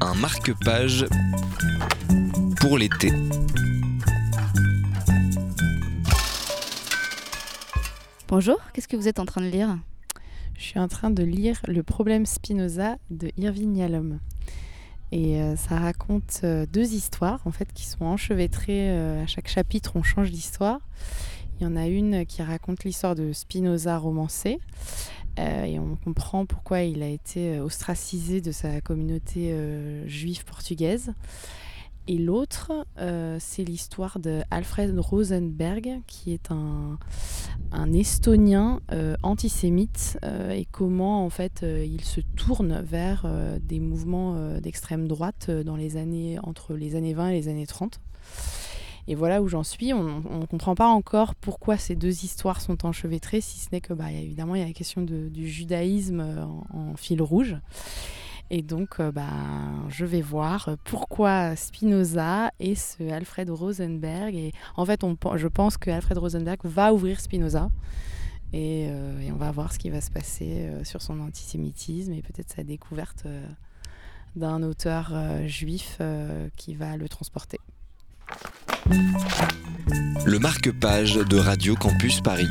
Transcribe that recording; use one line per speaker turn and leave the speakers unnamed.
Un marque-page pour l'été.
Bonjour, qu'est-ce que vous êtes en train de lire?
Je suis en train de lire Le problème Spinoza de Irving Yalom. Et euh, ça raconte euh, deux histoires en fait qui sont enchevêtrées. euh, à chaque chapitre, on change d'histoire. Il y en a une qui raconte l'histoire de Spinoza romancé. Euh, et on comprend pourquoi il a été euh, ostracisé de sa communauté euh, juive portugaise. Et l'autre, c'est l'histoire de Alfred Rosenberg, qui est un, un Estonien antisémite, et comment en fait il se tourne vers des mouvements d'extrême droite dans les années entre les années 20 et les années 30. Et voilà où j'en suis. On ne comprend pas encore pourquoi ces deux histoires sont enchevêtrées, si ce n'est que bah, évidemment il y a la question du judaïsme euh, en, fil rouge. Et donc, euh, bah, je vais voir pourquoi Spinoza et ce Alfred Rosenberg. Et en fait, on, je pense que Alfred Rosenberg va ouvrir Spinoza. Et, euh, on va voir ce qui va se passer sur son antisémitisme et peut-être sa découverte d'un auteur juif qui va le transporter.
Le marque-page de Radio Campus Paris.